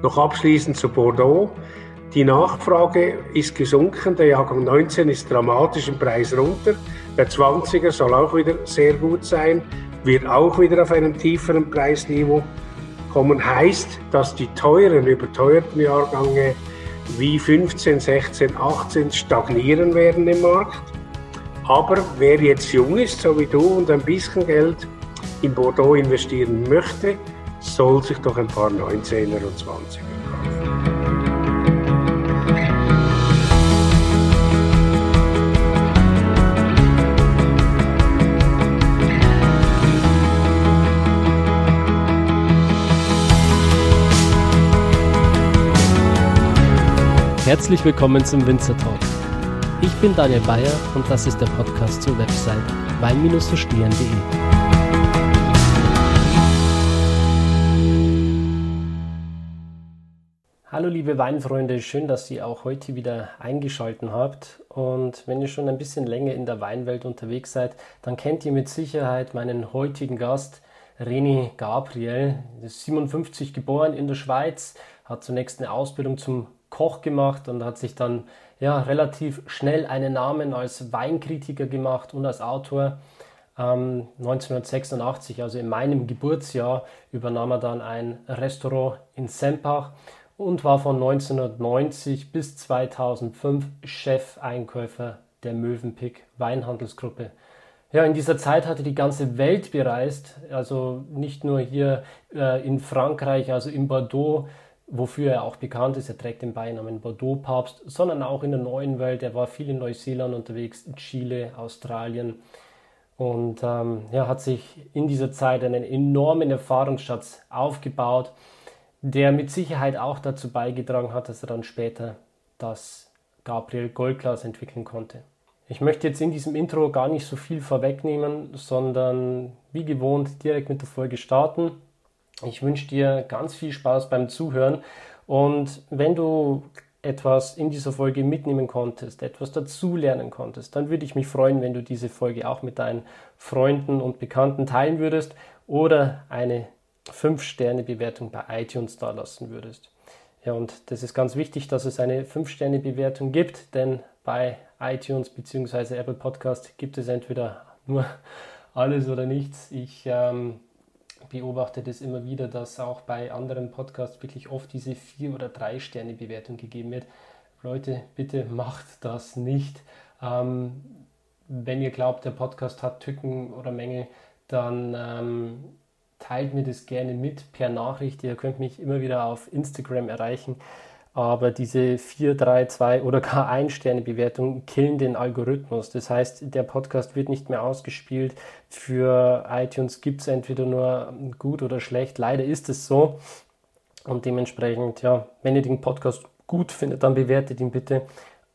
Noch abschließend zu Bordeaux. Die Nachfrage ist gesunken. Der Jahrgang 19 ist dramatisch im Preis runter. Der 20er soll auch wieder sehr gut sein, wird auch wieder auf einem tieferen Preisniveau kommen. Heißt, dass die teuren, überteuerten Jahrgänge wie 15, 16, 18 stagnieren werden im Markt. Aber wer jetzt jung ist, so wie du, und ein bisschen Geld in Bordeaux investieren möchte, soll sich doch ein paar 19er und 20er kaufen. Herzlich willkommen zum Winzer Talk. Ich bin Daniel Bayer und das ist der Podcast zur Website wein-verstehen.de. Hallo liebe Weinfreunde, schön, dass ihr auch heute wieder eingeschaltet habt. Und wenn ihr schon ein bisschen länger in der Weinwelt unterwegs seid, dann kennt ihr mit Sicherheit meinen heutigen Gast, René Gabriel. Er ist 57 geboren in der Schweiz, hat zunächst eine Ausbildung zum Koch gemacht und hat sich dann ja, relativ schnell einen Namen als Weinkritiker gemacht und als Autor. Ähm, 1986, also in meinem Geburtsjahr, übernahm er dann ein Restaurant in Sempach und war von 1990 bis 2005 Chefeinkäufer der Mövenpick Weinhandelsgruppe. Ja, in dieser Zeit hat er die ganze Welt bereist, also nicht nur hier äh, in Frankreich, also in Bordeaux, wofür er auch bekannt ist. Er trägt den Beinamen Bordeaux-Papst, sondern auch in der neuen Welt. Er war viel in Neuseeland unterwegs, Chile, Australien und ähm, ja, hat sich in dieser Zeit einen enormen Erfahrungsschatz aufgebaut, der mit Sicherheit auch dazu beigetragen hat, dass er dann später das Gabriel Goldglas entwickeln konnte. Ich möchte jetzt in diesem Intro gar nicht so viel vorwegnehmen, sondern wie gewohnt direkt mit der Folge starten. Ich wünsche dir ganz viel Spaß beim Zuhören und wenn du etwas in dieser Folge mitnehmen konntest, etwas dazulernen konntest, dann würde ich mich freuen, wenn du diese Folge auch mit deinen Freunden und Bekannten teilen würdest oder eine 5-Sterne-Bewertung bei iTunes da lassen würdest. Ja, und das ist ganz wichtig, dass es eine 5-Sterne-Bewertung gibt, denn bei iTunes bzw. Apple Podcast gibt es entweder nur alles oder nichts. Ich ähm, beobachte das immer wieder, dass auch bei anderen Podcasts wirklich oft diese vier oder drei Sterne Bewertung gegeben wird. Leute, bitte macht das nicht. Ähm, wenn ihr glaubt, der Podcast hat Tücken oder Mängel, dann ähm, teilt mir das gerne mit per Nachricht. Ihr könnt mich immer wieder auf Instagram erreichen. Aber diese 4, 3, 2 oder gar 1 Sterne Bewertung killen den Algorithmus. Das heißt, der Podcast wird nicht mehr ausgespielt. Für iTunes gibt es entweder nur gut oder schlecht. Leider ist es so. Und dementsprechend, ja, wenn ihr den Podcast gut findet, dann bewertet ihn bitte.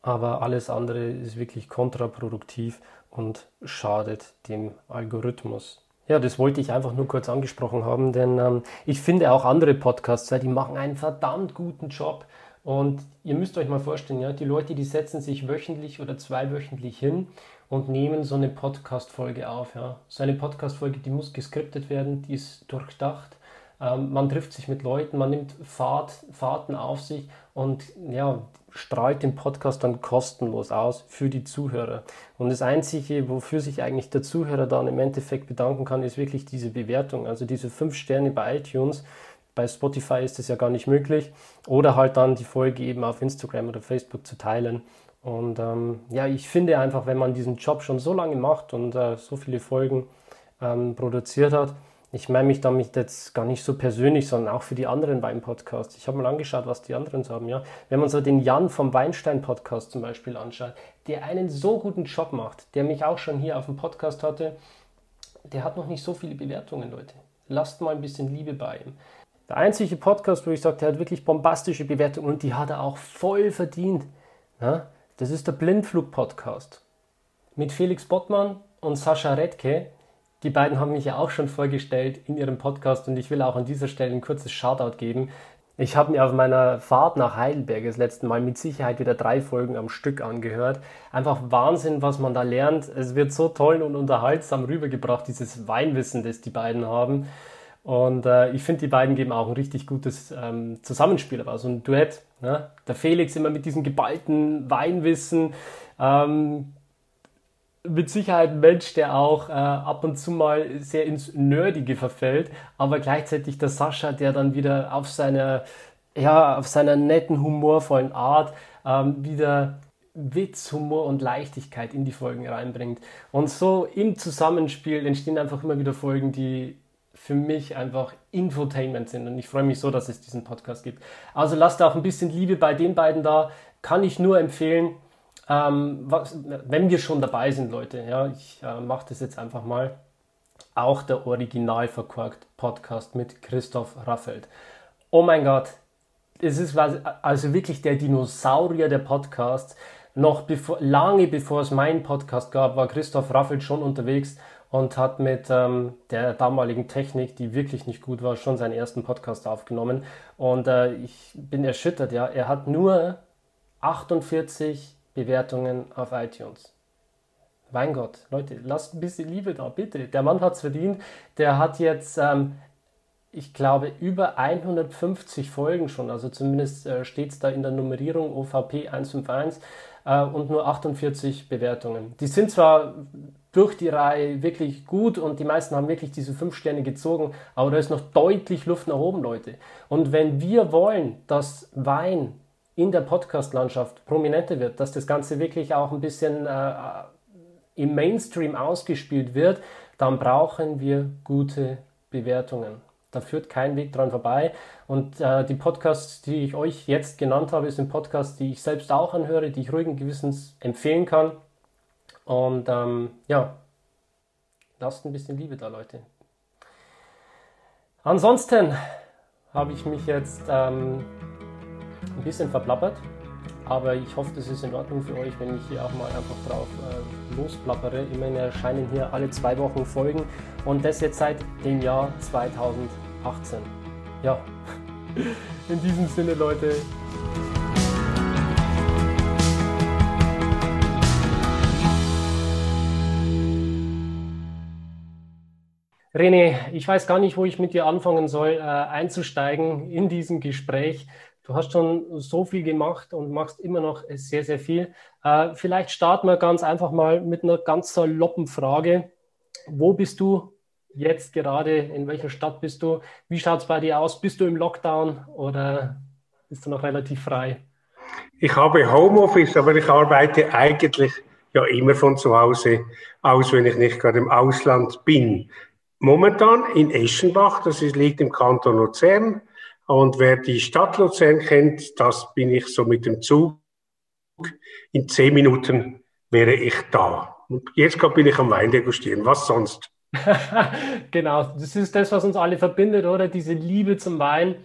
Aber alles andere ist wirklich kontraproduktiv und schadet dem Algorithmus. Ja, das wollte ich einfach nur kurz angesprochen haben, denn ähm, ich finde auch andere Podcasts, die machen einen verdammt guten Job und ihr müsst euch mal vorstellen, ja, die Leute, die setzen sich wöchentlich oder zweiwöchentlich hin und nehmen so eine Podcast-Folge auf. Ja. So eine Podcast-Folge, die muss geskriptet werden, die ist durchdacht. Ähm, man trifft sich mit Leuten, man nimmt Fahrt, Fahrten auf sich und ja, strahlt den Podcast dann kostenlos aus für die Zuhörer. Und das Einzige, wofür sich eigentlich der Zuhörer dann im Endeffekt bedanken kann, ist wirklich diese Bewertung. Also diese fünf Sterne bei iTunes bei Spotify ist es ja gar nicht möglich. Oder halt dann die Folge eben auf Instagram oder Facebook zu teilen. Und ähm, ja, ich finde einfach, wenn man diesen Job schon so lange macht und äh, so viele Folgen ähm, produziert hat, ich meine mich damit jetzt gar nicht so persönlich, sondern auch für die anderen Wein-Podcasts. Ich habe mal angeschaut, was die anderen so haben. Ja? Wenn man so den Jan vom Weinstein-Podcast zum Beispiel anschaut, der einen so guten Job macht, der mich auch schon hier auf dem Podcast hatte, der hat noch nicht so viele Bewertungen, Leute. Lasst mal ein bisschen Liebe bei ihm. Der einzige Podcast, wo ich sage, der hat wirklich bombastische Bewertungen und die hat er auch voll verdient. Ja, das ist der Blindflug-Podcast mit Felix Bottmann und Sascha Redke. Die beiden haben mich ja auch schon vorgestellt in ihrem Podcast und ich will auch an dieser Stelle ein kurzes Shoutout geben. Ich habe mir auf meiner Fahrt nach Heidelberg das letzte Mal mit Sicherheit wieder drei Folgen am Stück angehört. Einfach Wahnsinn, was man da lernt. Es wird so toll und unterhaltsam rübergebracht, dieses Weinwissen, das die beiden haben. Und äh, ich finde, die beiden geben auch ein richtig gutes ähm, Zusammenspiel. Also ein Duett. Ne? Der Felix immer mit diesem geballten Weinwissen. Ähm, mit Sicherheit ein Mensch, der auch äh, ab und zu mal sehr ins Nerdige verfällt, aber gleichzeitig der Sascha, der dann wieder auf seiner, ja, auf seiner netten, humorvollen Art ähm, wieder Witz, Humor und Leichtigkeit in die Folgen reinbringt. Und so im Zusammenspiel entstehen einfach immer wieder Folgen, die für mich einfach Infotainment sind. Und ich freue mich so, dass es diesen Podcast gibt. Also lasst auch ein bisschen Liebe bei den beiden da. Kann ich nur empfehlen. Ähm, was, wenn wir schon dabei sind, Leute, ja, ich äh, mache das jetzt einfach mal. Auch der Original verkorkt Podcast mit Christoph Raffelt. Oh mein Gott, es ist also wirklich der Dinosaurier der Podcasts. Noch bevor, lange bevor es meinen Podcast gab, war Christoph Raffelt schon unterwegs und hat mit ähm, der damaligen Technik, die wirklich nicht gut war, schon seinen ersten Podcast aufgenommen. Und äh, ich bin erschüttert, ja. Er hat nur 48 Bewertungen auf iTunes. Mein Gott, Leute, lasst ein bisschen Liebe da, bitte. Der Mann hat es verdient. Der hat jetzt, ähm, ich glaube, über 150 Folgen schon. Also zumindest äh, steht es da in der Nummerierung OVP 151 äh, und nur 48 Bewertungen. Die sind zwar durch die Reihe wirklich gut und die meisten haben wirklich diese fünf Sterne gezogen, aber da ist noch deutlich Luft nach oben, Leute. Und wenn wir wollen, dass Wein in der Podcast-Landschaft prominenter wird, dass das Ganze wirklich auch ein bisschen äh, im Mainstream ausgespielt wird, dann brauchen wir gute Bewertungen. Da führt kein Weg dran vorbei. Und äh, die Podcasts, die ich euch jetzt genannt habe, sind Podcasts, die ich selbst auch anhöre, die ich ruhigen Gewissens empfehlen kann. Und ähm, ja, lasst ein bisschen Liebe da, Leute. Ansonsten habe ich mich jetzt ähm, ein bisschen verplappert, aber ich hoffe, das ist in Ordnung für euch, wenn ich hier auch mal einfach drauf äh, losplappere. Immerhin erscheinen hier alle zwei Wochen Folgen und das jetzt seit dem Jahr 2018. Ja, in diesem Sinne, Leute, René, ich weiß gar nicht, wo ich mit dir anfangen soll, äh, einzusteigen in diesem Gespräch. Du hast schon so viel gemacht und machst immer noch sehr, sehr viel. Äh, vielleicht starten wir ganz einfach mal mit einer ganz saloppen Frage. Wo bist du jetzt gerade? In welcher Stadt bist du? Wie schaut es bei dir aus? Bist du im Lockdown oder bist du noch relativ frei? Ich habe Homeoffice, aber ich arbeite eigentlich ja immer von zu Hause aus, wenn ich nicht gerade im Ausland bin momentan in Eschenbach, das ist, liegt im Kanton Luzern. Und wer die Stadt Luzern kennt, das bin ich so mit dem Zug. In zehn Minuten wäre ich da. Und jetzt bin ich am Wein degustieren. Was sonst? genau, das ist das, was uns alle verbindet, oder? Diese Liebe zum Wein.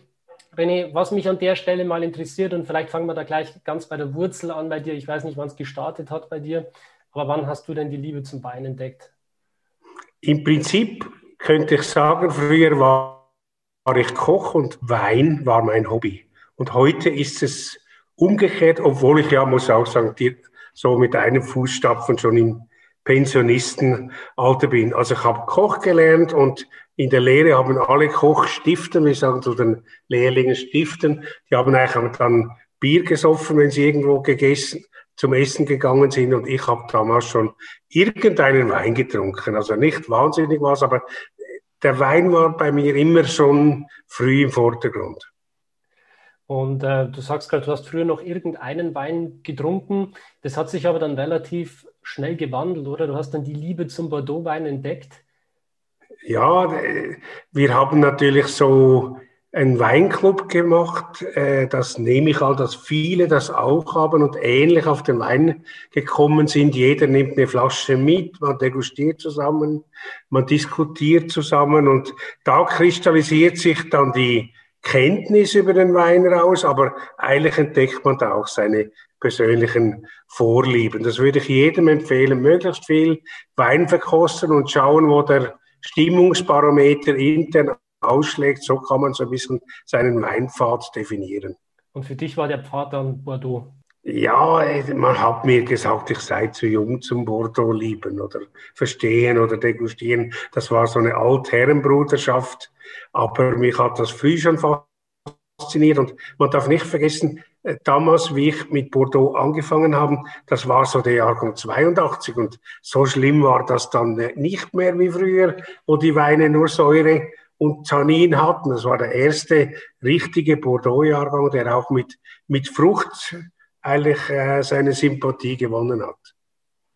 René, was mich an der Stelle mal interessiert, und vielleicht fangen wir da gleich ganz bei der Wurzel an bei dir. Ich weiß nicht, wann es gestartet hat bei dir, aber wann hast du denn die Liebe zum Wein entdeckt? Im Prinzip könnte ich sagen, früher war, war ich Koch und Wein war mein Hobby. Und heute ist es umgekehrt, obwohl ich ja, muss auch sagen, so mit einem Fußstapfen schon im Pensionistenalter bin. Also ich habe Koch gelernt und in der Lehre haben alle Kochstiften, wir sagen zu den Lehrlingen Stiften, die haben eigentlich dann Bier gesoffen, wenn sie irgendwo gegessen, zum Essen gegangen sind und ich habe damals schon irgendeinen Wein getrunken. Also nicht wahnsinnig was, aber der Wein war bei mir immer schon früh im Vordergrund. Und äh, du sagst gerade, du hast früher noch irgendeinen Wein getrunken. Das hat sich aber dann relativ schnell gewandelt, oder? Du hast dann die Liebe zum Bordeaux-Wein entdeckt. Ja, äh, wir haben natürlich so einen Weinclub gemacht. Äh, das nehme ich an, dass viele das auch haben und ähnlich auf den Wein gekommen sind. Jeder nimmt eine Flasche mit, man degustiert zusammen, man diskutiert zusammen und da kristallisiert sich dann die Kenntnis über den Wein raus, aber eigentlich entdeckt man da auch seine persönlichen Vorlieben. Das würde ich jedem empfehlen, möglichst viel Wein verkosten und schauen, wo der Stimmungsbarometer intern ausschlägt. So kann man so ein bisschen seinen Weinpfad definieren. Und für dich war der Pfad dann Bordeaux? Ja, man hat mir gesagt, ich sei zu jung zum Bordeaux lieben oder verstehen oder degustieren. Das war so eine Altherrenbruderschaft, aber mich hat das früh schon fasziniert und man darf nicht vergessen, äh, damals, wie ich mit Bordeaux angefangen habe, das war so der Jahrgang 82 und so schlimm war das dann nicht mehr wie früher, wo die Weine nur Säure und Tannin hatten. Das war der erste richtige Bordeaux-Jahrgang, der auch mit, mit Frucht eigentlich äh, seine Sympathie gewonnen hat.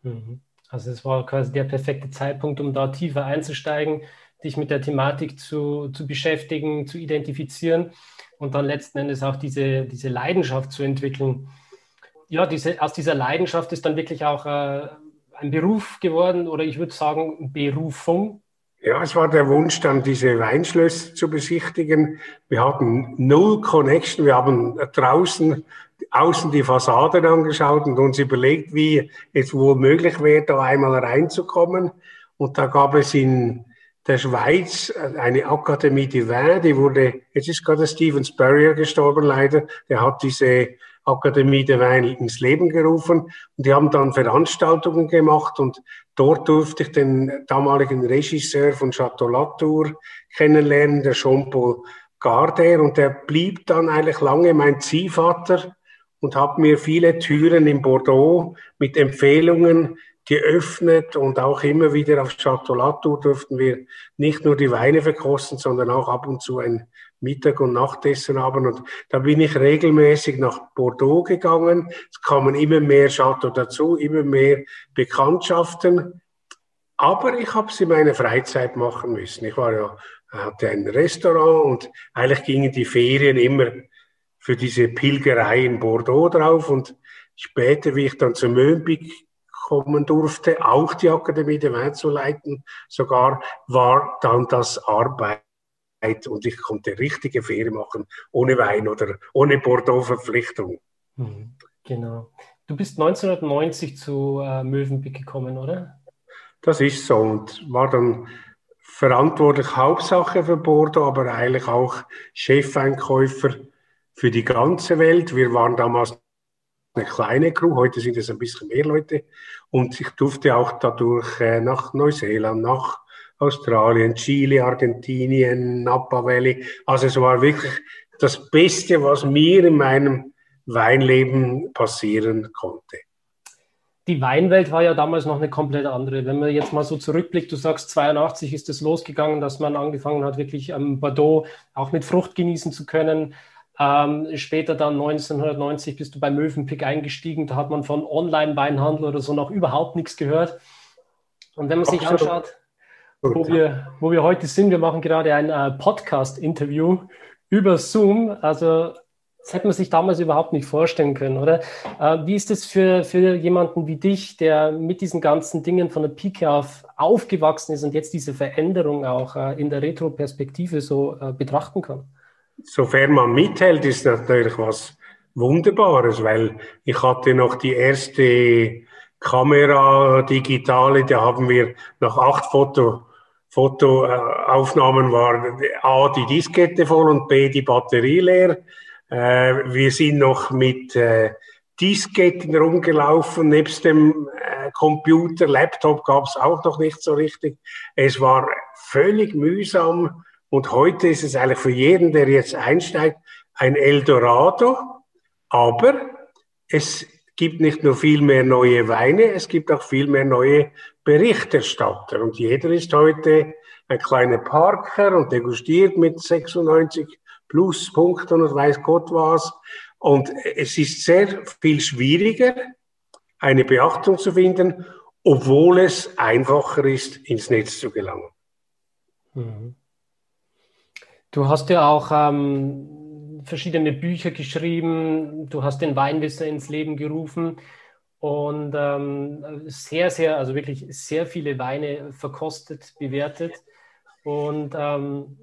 Mhm. Also es war quasi der perfekte Zeitpunkt, um da tiefer einzusteigen, dich mit der Thematik zu, zu beschäftigen, zu identifizieren und dann letzten Endes auch diese, diese Leidenschaft zu entwickeln. Ja, diese, aus dieser Leidenschaft ist dann wirklich auch äh, ein Beruf geworden oder ich würde sagen Berufung. Ja, es war der Wunsch, dann diese Weinschlösser zu besichtigen. Wir hatten null Connection. Wir haben draußen außen die Fassaden angeschaut und uns überlegt, wie es wohl möglich wäre, da einmal reinzukommen. Und da gab es in der Schweiz eine Akademie de Vin, die wurde, jetzt ist gerade Steven Spurrier gestorben leider, der hat diese Akademie de Wein ins Leben gerufen. Und die haben dann Veranstaltungen gemacht und dort durfte ich den damaligen Regisseur von Chateau Latour kennenlernen, der Jean-Paul Garder und der blieb dann eigentlich lange mein Ziehvater und habe mir viele Türen in Bordeaux mit Empfehlungen geöffnet. Und auch immer wieder auf Chateau Latour durften wir nicht nur die Weine verkosten, sondern auch ab und zu ein Mittag- und Nachtessen haben. Und da bin ich regelmäßig nach Bordeaux gegangen. Es kamen immer mehr Chateau dazu, immer mehr Bekanntschaften. Aber ich habe sie in meiner Freizeit machen müssen. Ich war ja, hatte ein Restaurant und eigentlich gingen die Ferien immer für diese Pilgerei in Bordeaux drauf und später, wie ich dann zu Möhnbig kommen durfte, auch die Akademie der Wein zu leiten, sogar war dann das Arbeit und ich konnte richtige Ferien machen, ohne Wein oder ohne Bordeaux-Verpflichtung. Mhm, genau. Du bist 1990 zu äh, Mövenpick gekommen, oder? Das ist so und war dann verantwortlich Hauptsache für Bordeaux, aber eigentlich auch Chefeinkäufer für die ganze Welt. Wir waren damals eine kleine Crew, heute sind es ein bisschen mehr Leute. Und ich durfte auch dadurch äh, nach Neuseeland, nach Australien, Chile, Argentinien, Napa Valley. Also es war wirklich das Beste, was mir in meinem Weinleben passieren konnte. Die Weinwelt war ja damals noch eine komplett andere. Wenn man jetzt mal so zurückblickt, du sagst, 82 ist es losgegangen, dass man angefangen hat, wirklich am Bordeaux auch mit Frucht genießen zu können. Ähm, später dann 1990 bist du bei Mövenpick eingestiegen. Da hat man von Online-Weinhandel oder so noch überhaupt nichts gehört. Und wenn man sich anschaut, wo wir, wo wir heute sind, wir machen gerade ein äh, Podcast-Interview über Zoom. Also das hätte man sich damals überhaupt nicht vorstellen können, oder? Äh, wie ist es für, für jemanden wie dich, der mit diesen ganzen Dingen von der Pike auf aufgewachsen ist und jetzt diese Veränderung auch äh, in der Retro-Perspektive so äh, betrachten kann? sofern man mithält, ist natürlich was Wunderbares, weil ich hatte noch die erste Kamera digitale, da haben wir nach acht Foto, Fotoaufnahmen war A die Diskette voll und B die Batterie leer. Äh, wir sind noch mit äh, Disketten rumgelaufen, nebst dem äh, Computer, Laptop gab es auch noch nicht so richtig. Es war völlig mühsam und heute ist es eigentlich für jeden, der jetzt einsteigt, ein Eldorado. Aber es gibt nicht nur viel mehr neue Weine, es gibt auch viel mehr neue Berichterstatter. Und jeder ist heute ein kleiner Parker und degustiert mit 96 Pluspunkten und weiß Gott was. Und es ist sehr viel schwieriger, eine Beachtung zu finden, obwohl es einfacher ist, ins Netz zu gelangen. Mhm. Du hast ja auch ähm, verschiedene Bücher geschrieben, du hast den Weinwisser ins Leben gerufen und ähm, sehr, sehr, also wirklich sehr viele Weine verkostet, bewertet. Und ähm,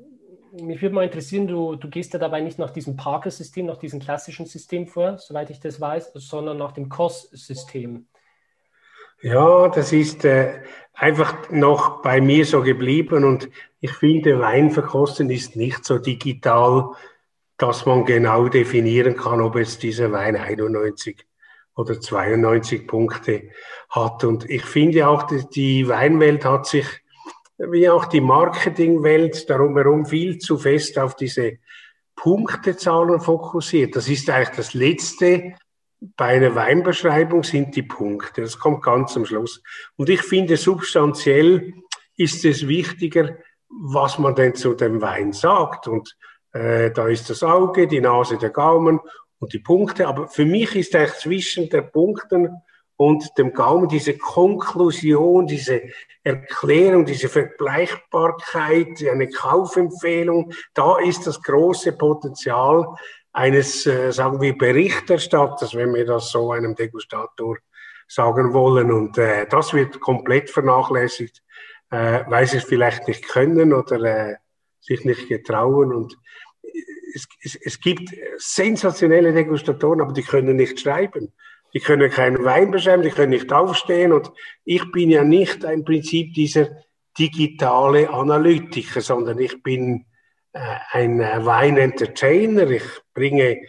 mich würde mal interessieren, du, du gehst ja dabei nicht nach diesem Parker-System, nach diesem klassischen System vor, soweit ich das weiß, sondern nach dem COS-System. Ja, das ist äh, einfach noch bei mir so geblieben und ich finde, Weinverkosten ist nicht so digital, dass man genau definieren kann, ob jetzt dieser Wein 91 oder 92 Punkte hat. Und ich finde auch, die Weinwelt hat sich, wie auch die Marketingwelt, darum herum viel zu fest auf diese Punktezahlen fokussiert. Das ist eigentlich das Letzte bei einer Weinbeschreibung sind die Punkte. Das kommt ganz am Schluss. Und ich finde, substanziell ist es wichtiger, was man denn zu dem Wein sagt. Und äh, da ist das Auge, die Nase, der Gaumen und die Punkte. Aber für mich ist eigentlich zwischen den Punkten und dem Gaumen diese Konklusion, diese Erklärung, diese Vergleichbarkeit, eine Kaufempfehlung, da ist das große Potenzial eines, äh, sagen wir, Berichterstatters, wenn wir das so einem Degustator sagen wollen. Und äh, das wird komplett vernachlässigt, äh, weil sie es vielleicht nicht können oder äh, sich nicht getrauen. Und es, es, es gibt sensationelle Degustatoren, aber die können nicht schreiben. Die können keinen Wein beschreiben, die können nicht aufstehen. Und ich bin ja nicht ein Prinzip dieser digitale Analytiker, sondern ich bin äh, ein äh, Wein-Entertainer. Ich bringe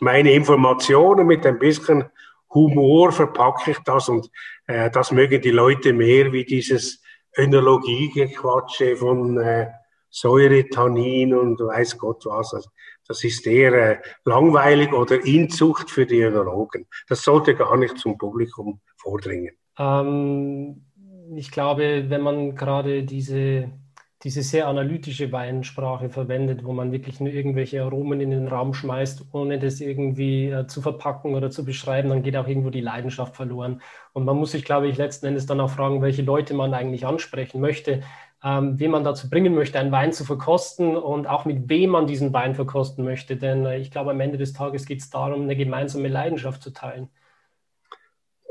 meine Informationen mit ein bisschen Humor, verpacke ich das und äh, das mögen die Leute mehr wie dieses Önologiegequatsche von äh, Säure, Tannin und weiß Gott was. Also, das ist eher äh, langweilig oder Inzucht für die Önologen. Das sollte gar nicht zum Publikum vordringen. Ähm, ich glaube, wenn man gerade diese, diese sehr analytische Weinsprache verwendet, wo man wirklich nur irgendwelche Aromen in den Raum schmeißt, ohne das irgendwie äh, zu verpacken oder zu beschreiben, dann geht auch irgendwo die Leidenschaft verloren. Und man muss sich, glaube ich, letzten Endes dann auch fragen, welche Leute man eigentlich ansprechen möchte ähm, wen man dazu bringen möchte, einen Wein zu verkosten und auch mit wem man diesen Wein verkosten möchte. Denn äh, ich glaube, am Ende des Tages geht es darum, eine gemeinsame Leidenschaft zu teilen.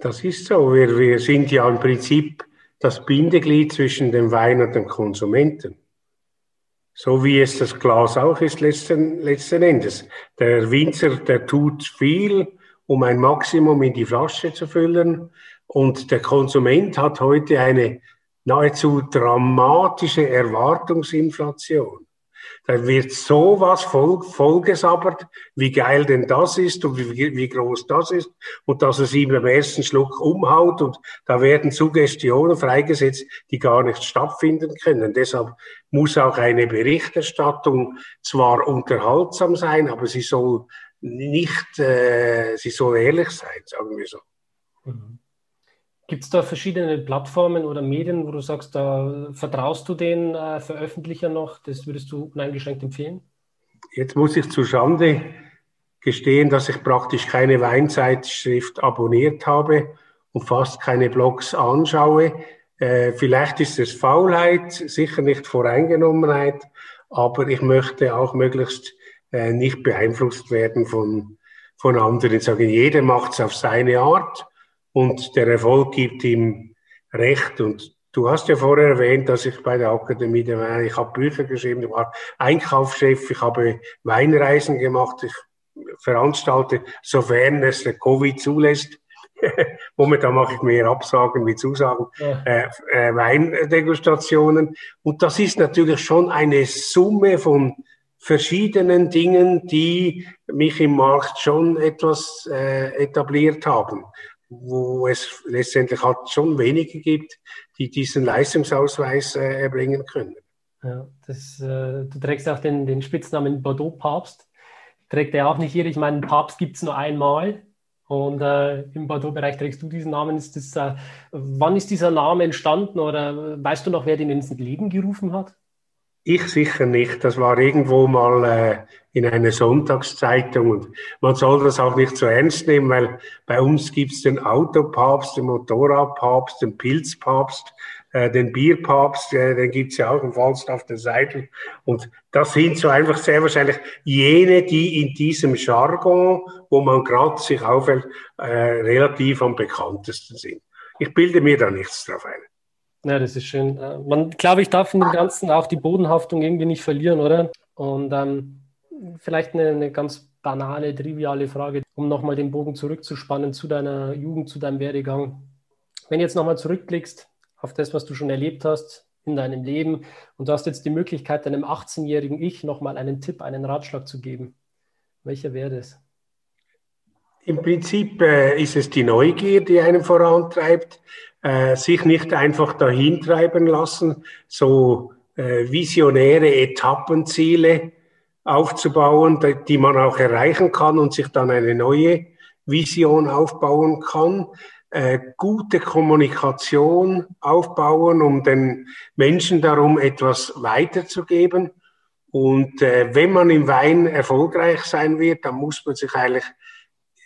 Das ist so. Wir, wir sind ja im Prinzip das Bindeglied zwischen dem Wein und dem Konsumenten. So wie es das Glas auch ist letzten, letzten Endes. Der Winzer, der tut viel, um ein Maximum in die Flasche zu füllen. Und der Konsument hat heute eine nahezu dramatische Erwartungsinflation. Da wird sowas voll, vollgesabbert, wie geil denn das ist und wie, wie groß das ist und dass es ihm im ersten Schluck umhaut und da werden Suggestionen freigesetzt, die gar nicht stattfinden können. Deshalb muss auch eine Berichterstattung zwar unterhaltsam sein, aber sie soll nicht, äh, sie soll ehrlich sein, sagen wir so. Mhm. Gibt es da verschiedene Plattformen oder Medien, wo du sagst, da vertraust du den äh, Veröffentlicher noch? Das würdest du uneingeschränkt empfehlen? Jetzt muss ich zu Schande gestehen, dass ich praktisch keine Weinzeitschrift abonniert habe und fast keine Blogs anschaue. Äh, vielleicht ist es Faulheit, sicher nicht Voreingenommenheit, aber ich möchte auch möglichst äh, nicht beeinflusst werden von, von anderen. Ich sage, jeder macht es auf seine Art und der Erfolg gibt ihm Recht. Und du hast ja vorher erwähnt, dass ich bei der Akademie der Weine, ich habe Bücher geschrieben, ich war Einkaufschef, ich habe Weinreisen gemacht, ich veranstalte, sofern es der Covid zulässt, momentan mache ich mehr Absagen wie Zusagen, ja. äh, äh, Weindegustationen. Und das ist natürlich schon eine Summe von verschiedenen Dingen, die mich im Markt schon etwas äh, etabliert haben wo es letztendlich halt schon wenige gibt, die diesen Leistungsausweis äh, erbringen können. Ja, das, äh, du trägst auch den, den Spitznamen Bordeaux-Papst. Trägt er auch nicht jeder. Ich meine, Papst gibt es nur einmal. Und äh, im Bordeaux-Bereich trägst du diesen Namen. Ist das, äh, wann ist dieser Name entstanden oder weißt du noch, wer den ins Leben gerufen hat? Ich sicher nicht. Das war irgendwo mal äh, in einer Sonntagszeitung und man soll das auch nicht so ernst nehmen, weil bei uns gibt's den Autopapst, den Motorradpapst, den Pilzpapst, äh, den Bierpapst, äh, den gibt's ja auch im Falstaff der Seite. Und das sind so einfach sehr wahrscheinlich jene, die in diesem Jargon, wo man gerade sich aufhält, äh, relativ am bekanntesten sind. Ich bilde mir da nichts drauf ein. Ja, das ist schön. Äh, man, glaube ich, darf in dem Ganzen auch die Bodenhaftung irgendwie nicht verlieren, oder? Und ähm, vielleicht eine, eine ganz banale, triviale Frage, um nochmal den Bogen zurückzuspannen zu deiner Jugend, zu deinem Werdegang. Wenn du jetzt nochmal zurückblickst auf das, was du schon erlebt hast in deinem Leben und du hast jetzt die Möglichkeit, deinem 18-jährigen Ich nochmal einen Tipp, einen Ratschlag zu geben, welcher wäre das? Im Prinzip äh, ist es die Neugier, die einen vorantreibt, äh, sich nicht einfach dahin treiben lassen, so äh, visionäre Etappenziele aufzubauen, die man auch erreichen kann und sich dann eine neue Vision aufbauen kann. Äh, gute Kommunikation aufbauen, um den Menschen darum etwas weiterzugeben. Und äh, wenn man im Wein erfolgreich sein wird, dann muss man sich eigentlich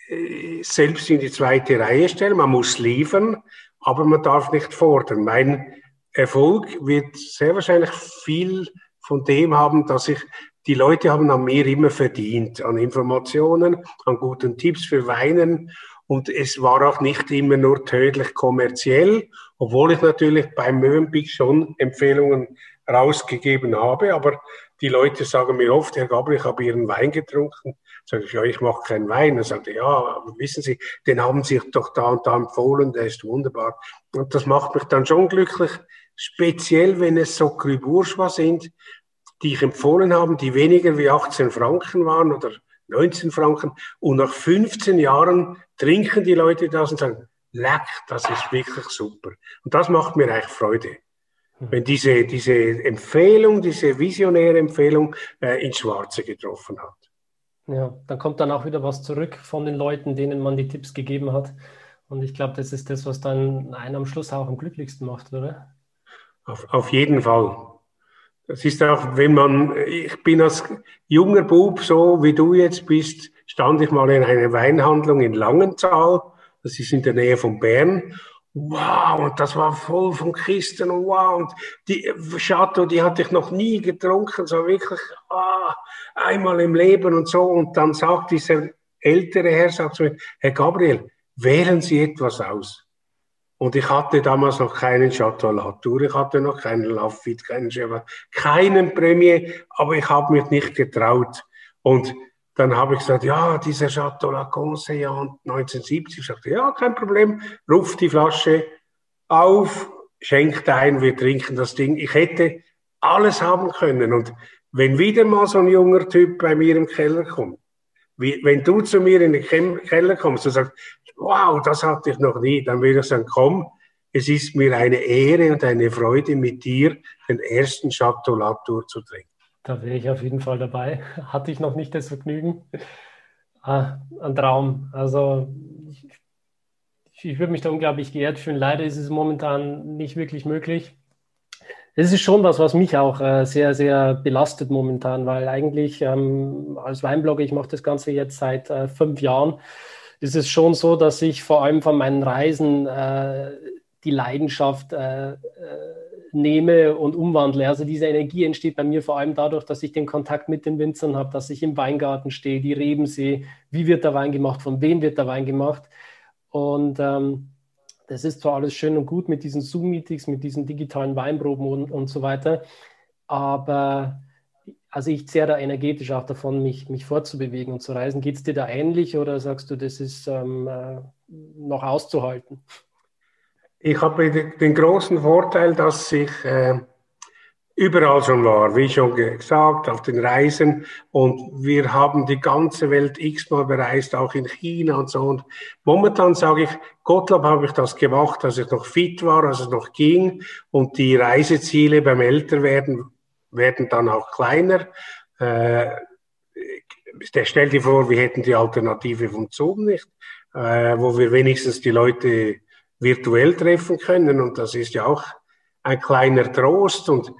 äh, selbst in die zweite Reihe stellen. Man muss liefern, aber man darf nicht fordern. Mein Erfolg wird sehr wahrscheinlich viel von dem haben, dass ich die Leute haben an mir immer verdient, an Informationen, an guten Tipps für Weinen. Und es war auch nicht immer nur tödlich kommerziell, obwohl ich natürlich beim Möwenpick schon Empfehlungen rausgegeben habe. Aber die Leute sagen mir oft, Herr Gabriel, ich habe Ihren Wein getrunken. Sag ich, ja, ich mache keinen Wein. Er sagte, ja, aber wissen Sie, den haben Sie doch da und da empfohlen, der ist wunderbar. Und das macht mich dann schon glücklich, speziell wenn es so Cru Bourgeois sind, die ich empfohlen habe, die weniger wie 18 Franken waren oder 19 Franken. Und nach 15 Jahren trinken die Leute das und sagen, leck, das ist wirklich super. Und das macht mir eigentlich Freude. Hm. Wenn diese, diese Empfehlung, diese visionäre Empfehlung äh, ins Schwarze getroffen hat. Ja, dann kommt dann auch wieder was zurück von den Leuten, denen man die Tipps gegeben hat. Und ich glaube, das ist das, was dann einen am Schluss auch am glücklichsten macht, oder? Auf, auf jeden Fall. Das ist auch, wenn man, ich bin als junger Bub, so wie du jetzt bist, stand ich mal in einer Weinhandlung in Langenthal. Das ist in der Nähe von Bern. Wow, und das war voll von Kisten und wow, und die Chateau, die hatte ich noch nie getrunken, so wirklich ah, einmal im Leben und so. Und dann sagt dieser ältere Herr, sagt zu mir, Herr Gabriel, wählen Sie etwas aus. Und ich hatte damals noch keinen Chateau Latour, ich hatte noch keinen Lafitte, keinen Chevrolet, keinen Premier, aber ich habe mich nicht getraut. Und dann habe ich gesagt, ja, dieser Chateau La Conseillante 1970. Ich sagte, ja, kein Problem, ruft die Flasche auf, schenkt ein, wir trinken das Ding. Ich hätte alles haben können. Und wenn wieder mal so ein junger Typ bei mir im Keller kommt, wie, wenn du zu mir in den Keller kommst und sagst, wow, das hatte ich noch nie, dann würde ich sagen, komm, es ist mir eine Ehre und eine Freude, mit dir den ersten Chateau Latour zu trinken. Da wäre ich auf jeden Fall dabei. Hatte ich noch nicht das Vergnügen. Ah, ein Traum. Also ich, ich würde mich da unglaublich geehrt fühlen. Leider ist es momentan nicht wirklich möglich. Es ist schon was, was mich auch äh, sehr, sehr belastet momentan, weil eigentlich ähm, als Weinblogger, ich mache das Ganze jetzt seit äh, fünf Jahren, ist es schon so, dass ich vor allem von meinen Reisen äh, die Leidenschaft äh, äh, nehme und umwandle. Also diese Energie entsteht bei mir vor allem dadurch, dass ich den Kontakt mit den Winzern habe, dass ich im Weingarten stehe, die Reben sehe, wie wird der Wein gemacht, von wem wird der Wein gemacht. Und ähm, das ist zwar alles schön und gut mit diesen Zoom-Meetings, mit diesen digitalen Weinproben und, und so weiter, aber also ich zehre da energetisch auch davon, mich, mich fortzubewegen und zu reisen. Geht es dir da ähnlich oder sagst du, das ist ähm, äh, noch auszuhalten? Ich habe den großen Vorteil, dass ich äh, überall schon war, wie schon gesagt, auf den Reisen. Und wir haben die ganze Welt x-mal bereist, auch in China und so. Und momentan sage ich, Gottlob habe ich das gemacht, als ich noch fit war, als es noch ging. Und die Reiseziele beim Älterwerden werden dann auch kleiner. Äh, stell dir vor, wir hätten die Alternative vom Zoom nicht, äh, wo wir wenigstens die Leute virtuell treffen können. Und das ist ja auch ein kleiner Trost. Und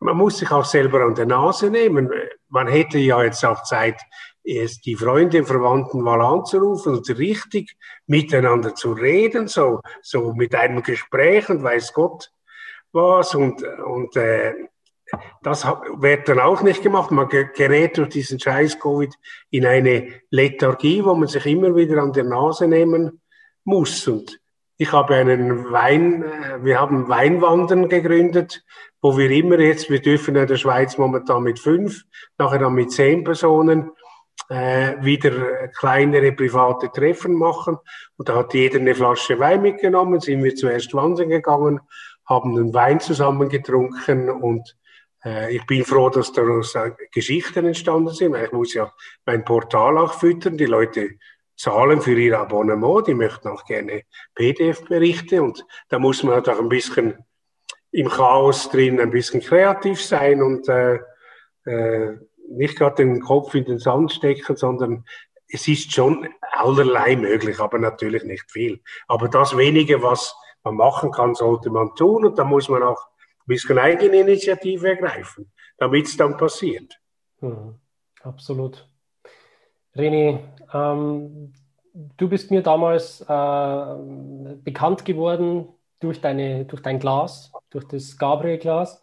man muss sich auch selber an der Nase nehmen. Man hätte ja jetzt auch Zeit, die Freunde und Verwandten mal anzurufen und richtig miteinander zu reden, so, so mit einem Gespräch und weiß Gott was. Und, und äh, das wird dann auch nicht gemacht. Man gerät durch diesen scheiß Covid in eine Lethargie, wo man sich immer wieder an der Nase nehmen muss. Und ich habe einen Wein, äh, wir haben Weinwandern gegründet, wo wir immer jetzt, wir dürfen in der Schweiz momentan mit fünf, nachher dann mit zehn Personen äh, wieder kleinere private Treffen machen. Und da hat jeder eine Flasche Wein mitgenommen, sind wir zuerst wandern gegangen, haben einen Wein zusammen getrunken und äh, ich bin froh, dass daraus Geschichten entstanden sind, weil ich muss ja mein Portal auch füttern. Die Leute zahlen für ihr Abonnement, die möchten auch gerne PDF-Berichte und da muss man halt auch ein bisschen im Chaos drin ein bisschen kreativ sein und äh, äh, nicht gerade den Kopf in den Sand stecken, sondern es ist schon allerlei möglich, aber natürlich nicht viel. Aber das wenige, was man machen kann, sollte man tun und da muss man auch ein bisschen Eigeninitiative ergreifen, damit es dann passiert. Mhm. Absolut. René, ähm, du bist mir damals äh, bekannt geworden durch, deine, durch dein Glas, durch das Gabriel-Glas.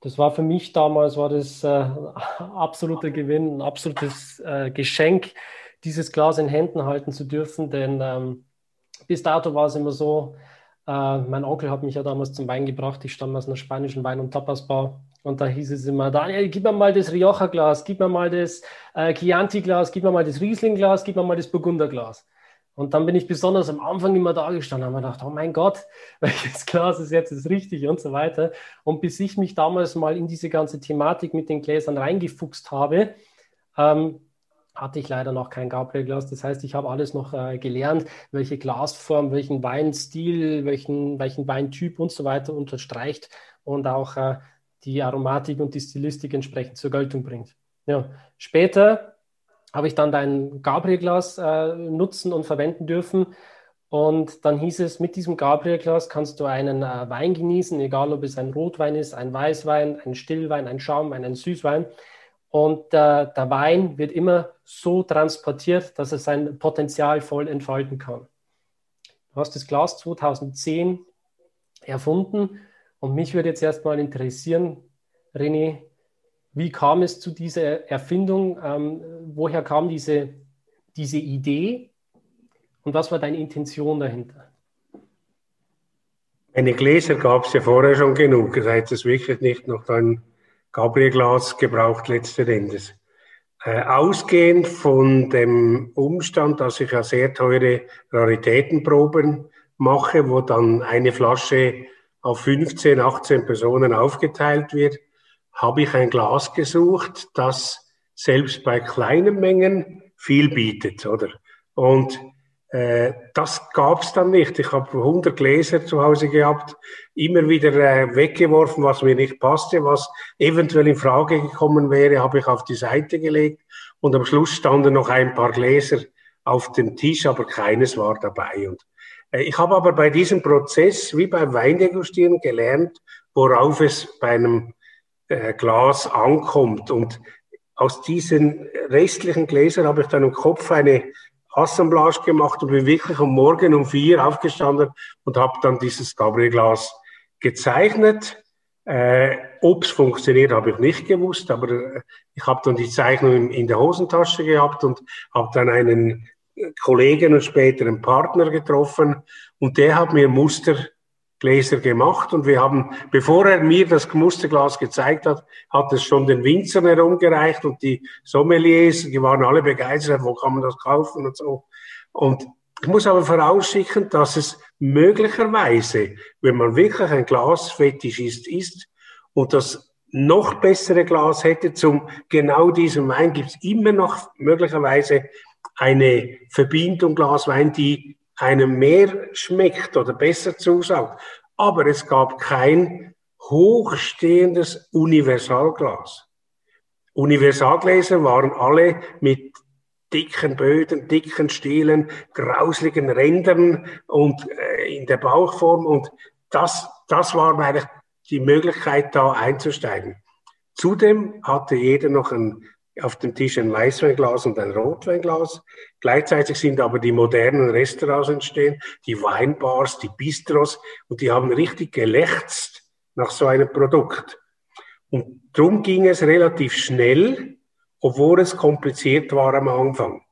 Das war für mich damals war das äh, absoluter Gewinn, ein absolutes äh, Geschenk, dieses Glas in Händen halten zu dürfen, denn ähm, bis dato war es immer so, äh, mein Onkel hat mich ja damals zum Wein gebracht, ich stamme aus einer spanischen Wein- und Tapasbar und da hieß es immer, Daniel, gib mir mal das Rioja-Glas, gib mir mal das äh, Chianti-Glas, gib mir mal das Riesling-Glas, gib mir mal das Burgunder-Glas. Und dann bin ich besonders am Anfang immer da gestanden und habe gedacht, oh mein Gott, welches Glas ist jetzt das richtige und so weiter. Und bis ich mich damals mal in diese ganze Thematik mit den Gläsern reingefuchst habe, ähm, hatte ich leider noch kein Gabriel-Glas. Das heißt, ich habe alles noch äh, gelernt, welche Glasform, welchen Weinstil, welchen, welchen Weintyp und so weiter unterstreicht und auch äh, die Aromatik und die Stilistik entsprechend zur Geltung bringt. Ja. Später habe ich dann dein Gabriel-Glas äh, nutzen und verwenden dürfen. Und dann hieß es, mit diesem Gabriel-Glas kannst du einen äh, Wein genießen, egal ob es ein Rotwein ist, ein Weißwein, ein Stillwein, ein Schaumwein, ein Süßwein. Und äh, der Wein wird immer so transportiert, dass er sein Potenzial voll entfalten kann. Du hast das Glas 2010 erfunden und mich würde jetzt erstmal interessieren, René, wie kam es zu dieser Erfindung? Ähm, woher kam diese, diese Idee? Und was war deine Intention dahinter? Eine Gläser gab es ja vorher schon genug. Das heißt, es wirklich nicht noch ein Gabriel-Glas gebraucht letzten Endes. Äh, ausgehend von dem Umstand, dass ich ja sehr teure Raritätenproben mache, wo dann eine Flasche auf 15, 18 Personen aufgeteilt wird, habe ich ein Glas gesucht, das selbst bei kleinen Mengen viel bietet, oder? Und äh, das gab es dann nicht. Ich habe 100 Gläser zu Hause gehabt, immer wieder äh, weggeworfen, was mir nicht passte, was eventuell in Frage gekommen wäre, habe ich auf die Seite gelegt und am Schluss standen noch ein paar Gläser auf dem Tisch, aber keines war dabei. Und ich habe aber bei diesem Prozess, wie beim Weindegustieren, gelernt, worauf es bei einem äh, Glas ankommt. Und aus diesen restlichen Gläsern habe ich dann im Kopf eine Assemblage gemacht und bin wirklich am Morgen um vier aufgestanden und habe dann dieses Gabriel-Glas gezeichnet. Äh, Ob es funktioniert, habe ich nicht gewusst, aber äh, ich habe dann die Zeichnung in der Hosentasche gehabt und habe dann einen Kollegen und später einen Partner getroffen. Und der hat mir Mustergläser gemacht. Und wir haben, bevor er mir das Musterglas gezeigt hat, hat es schon den Winzern herumgereicht und die Sommeliers, die waren alle begeistert, wo kann man das kaufen und so. Und ich muss aber vorausschicken, dass es möglicherweise, wenn man wirklich ein Glasfetischist ist und das noch bessere Glas hätte zum genau diesem Wein, gibt es immer noch möglicherweise eine Verbindung Glas Wein, die einem mehr schmeckt oder besser zusagt. Aber es gab kein hochstehendes Universalglas. Universalgläser waren alle mit dicken Böden, dicken Stielen, grausligen Rändern und äh, in der Bauchform. Und das, das war eigentlich die Möglichkeit, da einzusteigen. Zudem hatte jeder noch ein auf dem Tisch ein Weißweinglas und ein Rotweinglas. Gleichzeitig sind aber die modernen Restaurants entstehen, die Weinbars, die Bistros und die haben richtig gelächzt nach so einem Produkt. Und darum ging es relativ schnell, obwohl es kompliziert war am Anfang.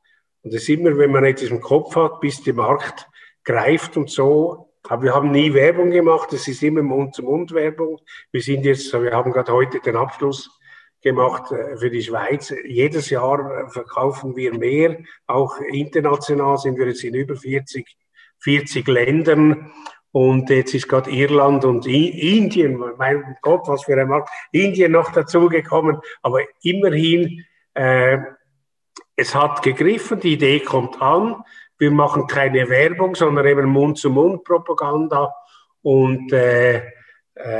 Und es ist immer, wenn man etwas im Kopf hat, bis der Markt greift und so. Aber wir haben nie Werbung gemacht, es ist immer Mund-zu-Mund-Werbung. Wir sind jetzt, wir haben gerade heute den Abschluss gemacht äh, für die Schweiz. Jedes Jahr äh, verkaufen wir mehr. Auch international sind wir jetzt in über 40, 40 Ländern. Und jetzt ist gerade Irland und Indien, mein Gott, was für ein Markt, Indien noch dazugekommen. Aber immerhin äh, es hat gegriffen, die Idee kommt an. Wir machen keine Werbung, sondern eben Mund-zu-Mund-Propaganda. Und äh,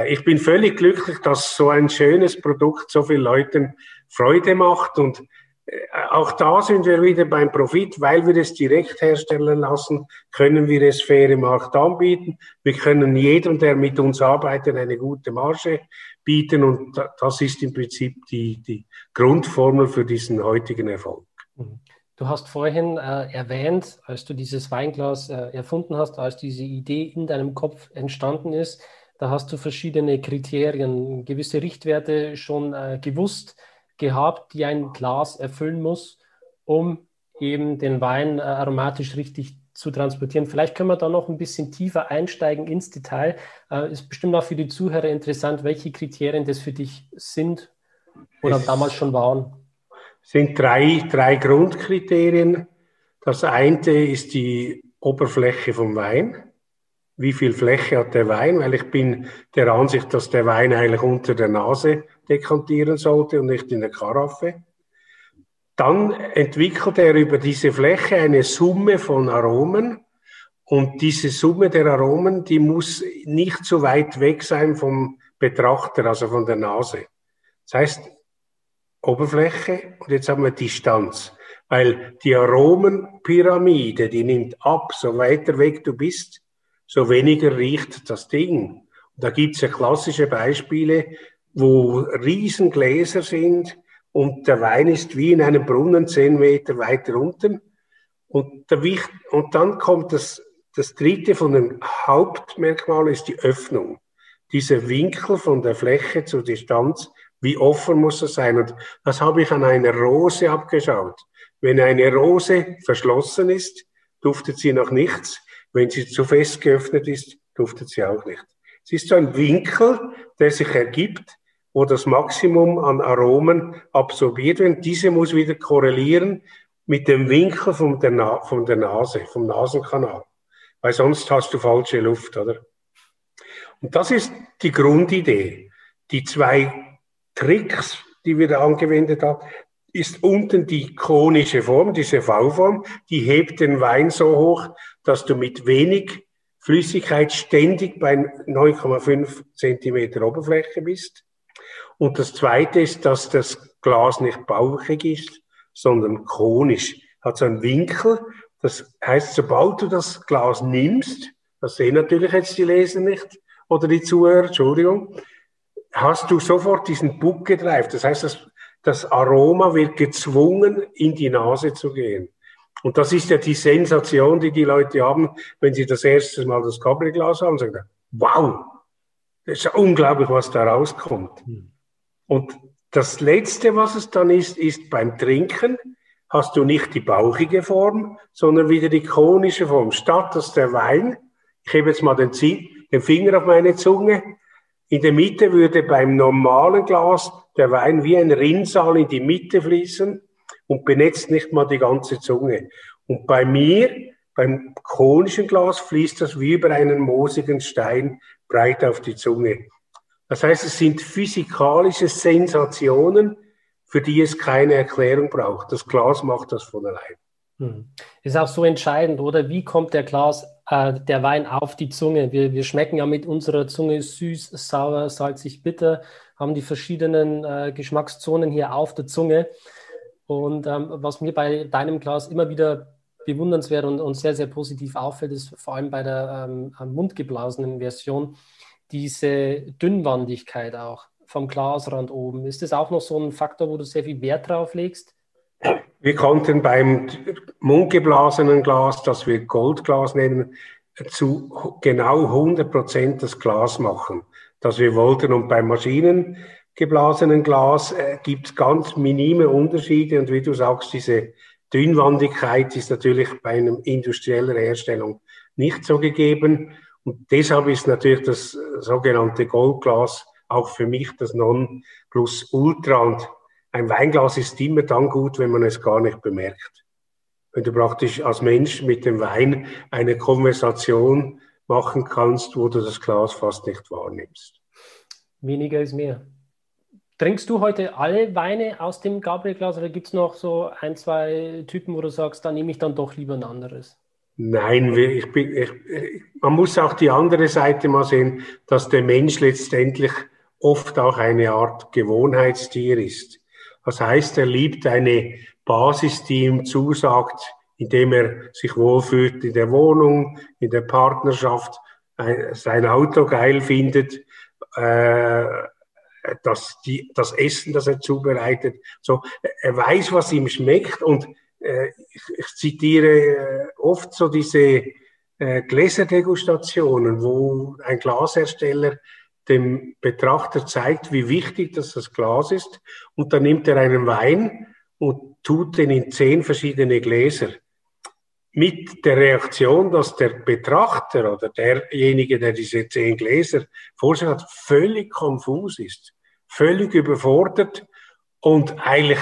ich bin völlig glücklich, dass so ein schönes Produkt so vielen Leuten Freude macht. Und äh, auch da sind wir wieder beim Profit, weil wir es direkt herstellen lassen, können wir es fair im Markt anbieten. Wir können jedem, der mit uns arbeitet, eine gute Marge bieten. Und das ist im Prinzip die, die Grundformel für diesen heutigen Erfolg. Mhm. Du hast vorhin äh, erwähnt, als du dieses Weinglas äh, erfunden hast, als diese Idee in deinem Kopf entstanden ist, da hast du verschiedene Kriterien, gewisse Richtwerte schon äh, gewusst gehabt, die ein Glas erfüllen muss, um eben den Wein äh, aromatisch richtig zu transportieren. Vielleicht können wir da noch ein bisschen tiefer einsteigen ins Detail. Äh, ist bestimmt auch für die Zuhörer interessant, welche Kriterien das für dich sind oder es damals schon waren sind drei, drei Grundkriterien. Das eine ist die Oberfläche vom Wein. Wie viel Fläche hat der Wein? Weil ich bin der Ansicht, dass der Wein eigentlich unter der Nase dekantieren sollte und nicht in der Karaffe. Dann entwickelt er über diese Fläche eine Summe von Aromen. Und diese Summe der Aromen, die muss nicht so weit weg sein vom Betrachter, also von der Nase. Das heißt, Oberfläche und jetzt haben wir Distanz. Weil die Aromenpyramide, die nimmt ab, so weiter weg du bist, so weniger riecht das Ding. Da gibt's ja klassische Beispiele, wo Riesengläser sind und der Wein ist wie in einem Brunnen zehn Meter weiter unten. Und, der, und dann kommt das, das dritte von den Hauptmerkmalen ist die Öffnung. Dieser Winkel von der Fläche zur Distanz wie offen muss es sein? Und das habe ich an einer Rose abgeschaut. Wenn eine Rose verschlossen ist, duftet sie noch nichts. Wenn sie zu fest geöffnet ist, duftet sie auch nicht. Es ist so ein Winkel, der sich ergibt, wo das Maximum an Aromen absorbiert wird. Diese muss wieder korrelieren mit dem Winkel von der, Na von der Nase, vom Nasenkanal. Weil sonst hast du falsche Luft, oder? Und das ist die Grundidee. Die zwei Tricks, die wir da angewendet haben, ist unten die konische Form, diese V-Form, die hebt den Wein so hoch, dass du mit wenig Flüssigkeit ständig bei 9,5 Zentimeter Oberfläche bist. Und das zweite ist, dass das Glas nicht bauchig ist, sondern konisch. Hat so einen Winkel. Das heißt, sobald du das Glas nimmst, das sehen natürlich jetzt die Leser nicht, oder die Zuhörer, Entschuldigung, hast du sofort diesen Bug gedreift. Das heißt, das, das Aroma wird gezwungen, in die Nase zu gehen. Und das ist ja die Sensation, die die Leute haben, wenn sie das erste Mal das Cabri-Glas haben, sagen, wow, das ist ja unglaublich, was da rauskommt. Mhm. Und das Letzte, was es dann ist, ist beim Trinken, hast du nicht die bauchige Form, sondern wieder die konische Form. Statt dass der Wein, ich hebe jetzt mal den, den Finger auf meine Zunge, in der Mitte würde beim normalen Glas der Wein wie ein Rinnsal in die Mitte fließen und benetzt nicht mal die ganze Zunge. Und bei mir, beim konischen Glas, fließt das wie über einen moosigen Stein breit auf die Zunge. Das heißt, es sind physikalische Sensationen, für die es keine Erklärung braucht. Das Glas macht das von allein. Hm. Ist auch so entscheidend, oder? Wie kommt der Glas, äh, der Wein auf die Zunge? Wir, wir schmecken ja mit unserer Zunge süß, sauer, salzig, bitter, haben die verschiedenen äh, Geschmackszonen hier auf der Zunge. Und ähm, was mir bei deinem Glas immer wieder bewundernswert und, und sehr, sehr positiv auffällt, ist vor allem bei der ähm, mundgeblasenen Version diese Dünnwandigkeit auch vom Glasrand oben. Ist das auch noch so ein Faktor, wo du sehr viel Wert drauf legst? Wir konnten beim mundgeblasenen Glas, das wir Goldglas nennen, zu genau 100 Prozent das Glas machen, das wir wollten. Und beim maschinengeblasenen Glas äh, gibt es ganz minime Unterschiede. Und wie du sagst, diese Dünnwandigkeit ist natürlich bei einer industriellen Herstellung nicht so gegeben. Und deshalb ist natürlich das sogenannte Goldglas auch für mich das Non-Plus-Ultra. Und ein Weinglas ist immer dann gut, wenn man es gar nicht bemerkt. Wenn du praktisch als Mensch mit dem Wein eine Konversation machen kannst, wo du das Glas fast nicht wahrnimmst. Weniger ist mehr. Trinkst du heute alle Weine aus dem Gabriel-Glas oder gibt es noch so ein, zwei Typen, wo du sagst, da nehme ich dann doch lieber ein anderes? Nein, ich bin, ich, man muss auch die andere Seite mal sehen, dass der Mensch letztendlich oft auch eine Art Gewohnheitstier ist. Das heißt, er liebt eine Basis, die ihm zusagt, indem er sich wohlfühlt in der Wohnung, in der Partnerschaft, sein Auto geil findet, äh, das, die, das Essen, das er zubereitet. So, er weiß, was ihm schmeckt und äh, ich, ich, zitiere äh, oft so diese äh, Gläserdegustationen, wo ein Glashersteller dem Betrachter zeigt, wie wichtig das, das Glas ist und dann nimmt er einen Wein und tut den in zehn verschiedene Gläser mit der Reaktion, dass der Betrachter oder derjenige, der diese zehn Gläser vor sich hat, völlig konfus ist, völlig überfordert und eigentlich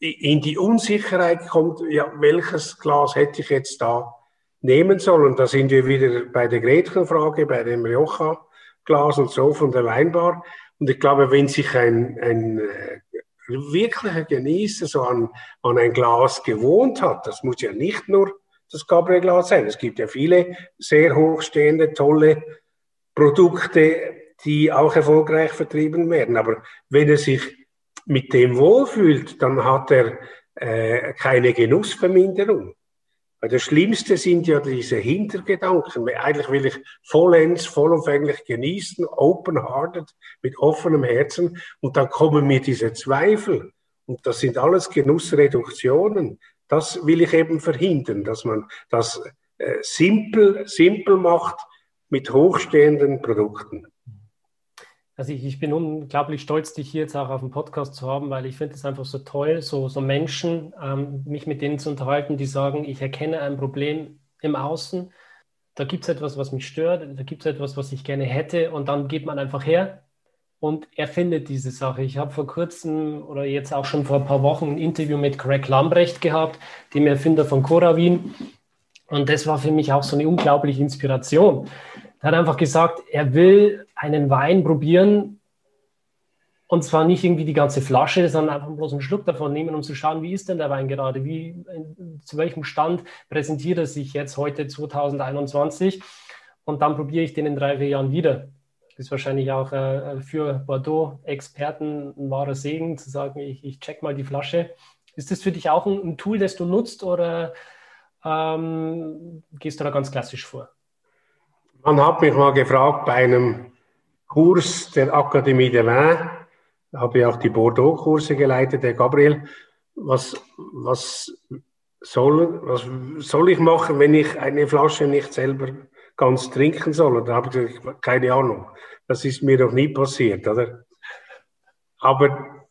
in die Unsicherheit kommt, ja, welches Glas hätte ich jetzt da nehmen sollen? Da sind wir wieder bei der Gretchenfrage, bei dem Rioja-Glas und so von der Weinbar. Und ich glaube, wenn sich ein, ein äh, wirklicher Genießer so an, an ein Glas gewohnt hat, das muss ja nicht nur das Cabriolet sein. Es gibt ja viele sehr hochstehende, tolle Produkte, die auch erfolgreich vertrieben werden. Aber wenn er sich mit dem wohlfühlt, dann hat er äh, keine Genussverminderung. Weil das Schlimmste sind ja diese Hintergedanken. Eigentlich will ich vollends, vollumfänglich genießen, open-hearted, mit offenem Herzen. Und dann kommen mir diese Zweifel. Und das sind alles Genussreduktionen das will ich eben verhindern, dass man das äh, simpel, simpel macht mit hochstehenden Produkten. Also ich, ich, bin unglaublich stolz, dich hier jetzt auch auf dem Podcast zu haben, weil ich finde es einfach so toll, so, so Menschen, ähm, mich mit denen zu unterhalten, die sagen, ich erkenne ein Problem im Außen, da gibt es etwas, was mich stört, da gibt es etwas, was ich gerne hätte und dann geht man einfach her und er findet diese Sache. Ich habe vor kurzem oder jetzt auch schon vor ein paar Wochen ein Interview mit Craig Lambrecht gehabt, dem Erfinder von Coravin. Und das war für mich auch so eine unglaubliche Inspiration. Er hat einfach gesagt, er will einen Wein probieren und zwar nicht irgendwie die ganze Flasche, sondern einfach bloß einen Schluck davon nehmen, um zu schauen, wie ist denn der Wein gerade, wie, zu welchem Stand präsentiert er sich jetzt heute 2021 und dann probiere ich den in drei, vier Jahren wieder ist wahrscheinlich auch äh, für Bordeaux-Experten ein wahrer Segen, zu sagen, ich, ich check mal die Flasche. Ist das für dich auch ein, ein Tool, das du nutzt oder ähm, gehst du da ganz klassisch vor? Man hat mich mal gefragt bei einem Kurs der Akademie de Vin, da habe ich auch die Bordeaux-Kurse geleitet, der Gabriel, was, was, soll, was soll ich machen, wenn ich eine Flasche nicht selber ganz trinken soll. Und da habe ich gesagt, keine Ahnung. Das ist mir noch nie passiert, oder? Aber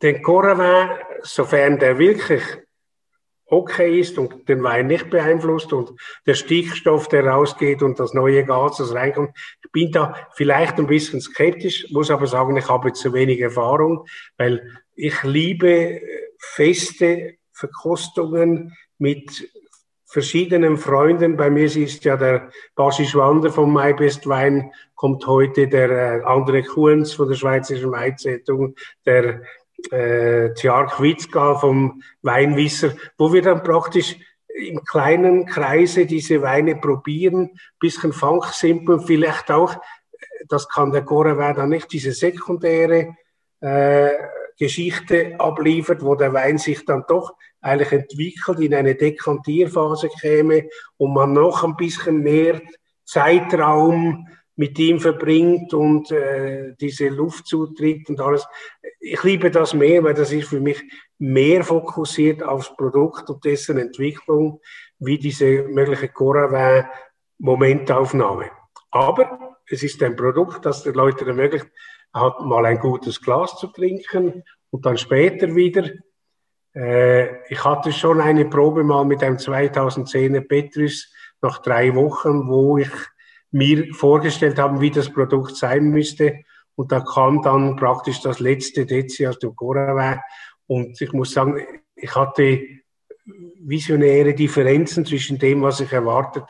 den Coravin, sofern der wirklich okay ist und den Wein nicht beeinflusst und der Stickstoff, der rausgeht und das neue Gas, das reinkommt. Ich bin da vielleicht ein bisschen skeptisch, muss aber sagen, ich habe zu wenig Erfahrung, weil ich liebe feste Verkostungen mit verschiedenen Freunden. Bei mir ist ja der Basi Schwander vom My Best Wein, kommt heute der äh, André Kuhns von der Schweizerischen Weinzeitung, der äh, Tjark Witzka vom Weinwisser, wo wir dann praktisch im kleinen Kreise diese Weine probieren, bisschen fangsimpel, vielleicht auch, das kann der Gorewein dann nicht, diese sekundäre äh, Geschichte abliefert, wo der Wein sich dann doch eigentlich entwickelt, in eine Dekantierphase käme und man noch ein bisschen mehr Zeitraum mit ihm verbringt und äh, diese Luftzutritt und alles. Ich liebe das mehr, weil das ist für mich mehr fokussiert aufs Produkt und dessen Entwicklung, wie diese mögliche Coravin Momentaufnahme. Aber es ist ein Produkt, das den Leuten ermöglicht, hat mal ein gutes Glas zu trinken und dann später wieder. Äh, ich hatte schon eine Probe mal mit einem 2010er Petrus nach drei Wochen, wo ich mir vorgestellt habe, wie das Produkt sein müsste. Und da kam dann praktisch das letzte Dezi aus dem Coravin. Und ich muss sagen, ich hatte visionäre Differenzen zwischen dem, was ich erwartet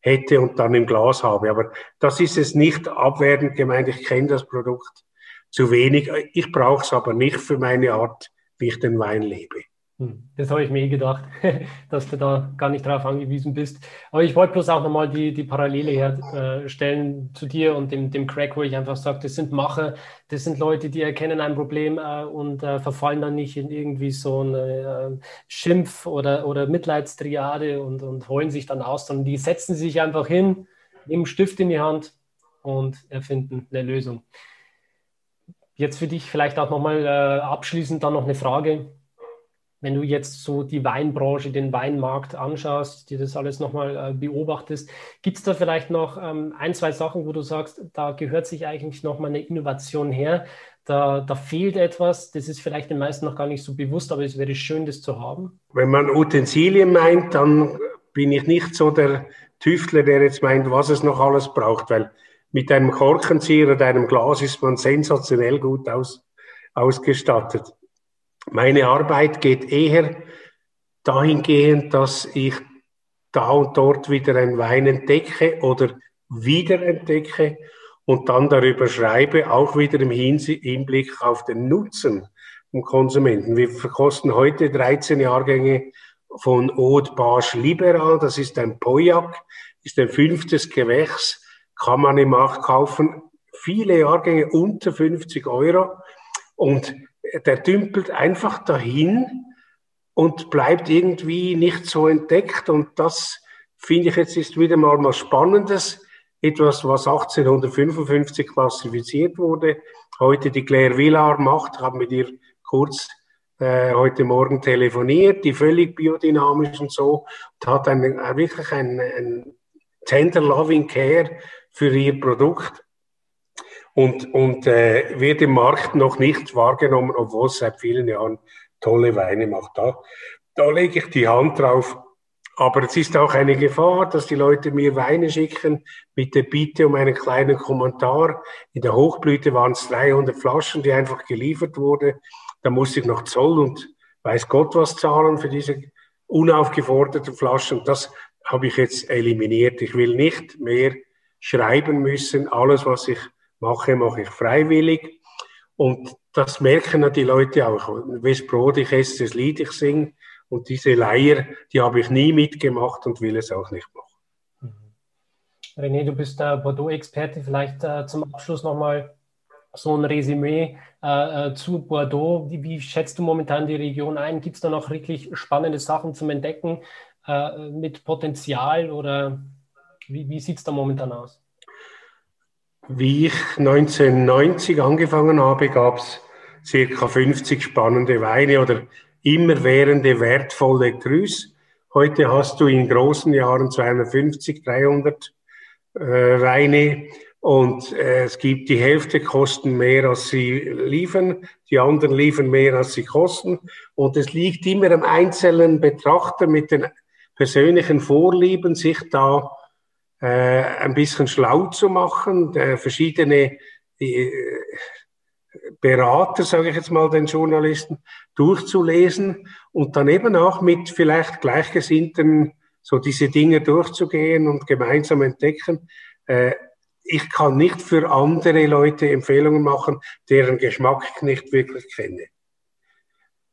hätte und dann im Glas habe. Aber das ist es nicht abwertend gemeint. Ich kenne das Produkt zu wenig. Ich brauche es aber nicht für meine Art, wie ich den Wein lebe. Hm, das habe ich mir eh gedacht, dass du da gar nicht drauf angewiesen bist. Aber ich wollte bloß auch nochmal die, die Parallele herstellen zu dir und dem, dem Crack, wo ich einfach sage, das sind Macher, das sind Leute, die erkennen ein Problem äh, und äh, verfallen dann nicht in irgendwie so eine äh, Schimpf- oder, oder Mitleidstriade und, und heulen sich dann aus, sondern die setzen sich einfach hin, nehmen Stift in die Hand und erfinden eine Lösung. Jetzt für dich vielleicht auch nochmal äh, abschließend dann noch eine Frage wenn du jetzt so die Weinbranche, den Weinmarkt anschaust, dir das alles nochmal äh, beobachtest, gibt es da vielleicht noch ähm, ein, zwei Sachen, wo du sagst, da gehört sich eigentlich nochmal eine Innovation her, da, da fehlt etwas, das ist vielleicht den meisten noch gar nicht so bewusst, aber es wäre schön, das zu haben? Wenn man Utensilien meint, dann bin ich nicht so der Tüftler, der jetzt meint, was es noch alles braucht, weil mit einem Korkenzieher oder einem Glas ist man sensationell gut aus, ausgestattet. Meine Arbeit geht eher dahingehend, dass ich da und dort wieder einen Wein entdecke oder wieder entdecke und dann darüber schreibe, auch wieder im Hinblick auf den Nutzen vom Konsumenten. Wir verkosten heute 13 Jahrgänge von Eau Barge Liberal, das ist ein Pauillac, ist ein fünftes Gewächs, kann man im Markt kaufen. Viele Jahrgänge unter 50 Euro und der dümpelt einfach dahin und bleibt irgendwie nicht so entdeckt. Und das finde ich jetzt ist wieder mal was Spannendes. Etwas, was 1855 klassifiziert wurde, heute die Claire Villard macht, habe mit ihr kurz äh, heute Morgen telefoniert, die völlig biodynamisch und so, und hat einen, wirklich ein, ein tender loving care für ihr Produkt und, und äh, wird im Markt noch nicht wahrgenommen, obwohl es seit vielen Jahren tolle Weine macht. Da, da lege ich die Hand drauf. Aber es ist auch eine Gefahr, dass die Leute mir Weine schicken mit der Bitte um einen kleinen Kommentar. In der Hochblüte waren es 300 Flaschen, die einfach geliefert wurde. Da muss ich noch Zoll und weiß Gott was zahlen für diese unaufgeforderten Flaschen. Das habe ich jetzt eliminiert. Ich will nicht mehr schreiben müssen. Alles, was ich mache, mache ich freiwillig. Und das merken die Leute auch. Wes Brot ich esse, das Lied ich singe. Und diese Leier, die habe ich nie mitgemacht und will es auch nicht machen. Mhm. René, du bist der Bordeaux-Experte. Vielleicht äh, zum Abschluss nochmal so ein Resümee äh, äh, zu Bordeaux. Wie, wie, schätzt du momentan die Region ein? Gibt es da noch wirklich spannende Sachen zum Entdecken äh, mit Potenzial oder wie, wie sieht es da momentan aus? Wie ich 1990 angefangen habe, gab es circa 50 spannende Weine oder immerwährende wertvolle Grüß. Heute hast du in großen Jahren 250, 300 äh, Weine und äh, es gibt die Hälfte kosten mehr, als sie liefern, die anderen liefern mehr, als sie kosten. Und es liegt immer am einzelnen Betrachter mit den persönlichen Vorlieben, sich da äh, ein bisschen schlau zu machen, äh, verschiedene äh, Berater, sage ich jetzt mal den Journalisten, durchzulesen und dann eben auch mit vielleicht Gleichgesinnten so diese Dinge durchzugehen und gemeinsam entdecken. Äh, ich kann nicht für andere Leute Empfehlungen machen, deren Geschmack ich nicht wirklich kenne.